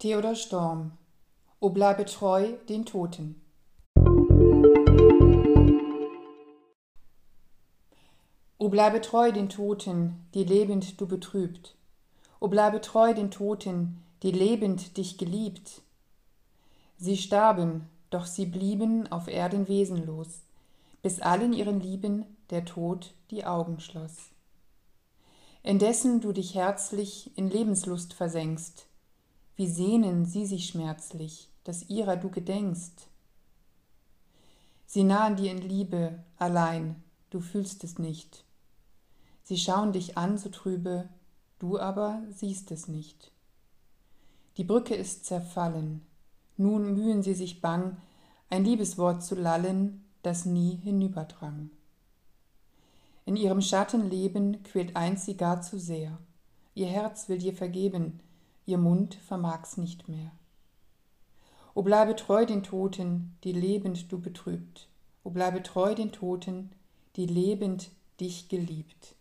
Theodor Storm O bleibe treu den Toten O bleibe treu den Toten, die lebend du betrübt. O bleibe treu den Toten, die lebend dich geliebt. Sie starben, doch sie blieben auf Erden wesenlos, bis allen ihren Lieben der Tod die Augen schloss. Indessen du dich herzlich in Lebenslust versenkst, wie sehnen sie sich schmerzlich, dass ihrer du gedenkst. Sie nahen dir in Liebe, allein, du fühlst es nicht. Sie schauen dich an so trübe, du aber siehst es nicht. Die Brücke ist zerfallen, nun mühen sie sich bang, ein Liebeswort zu lallen, das nie hinüberdrang. In ihrem Schattenleben quält eins sie gar zu sehr. Ihr Herz will dir vergeben, ihr Mund vermag's nicht mehr. O bleibe treu den Toten, die lebend du betrübt. O bleibe treu den Toten, die lebend dich geliebt.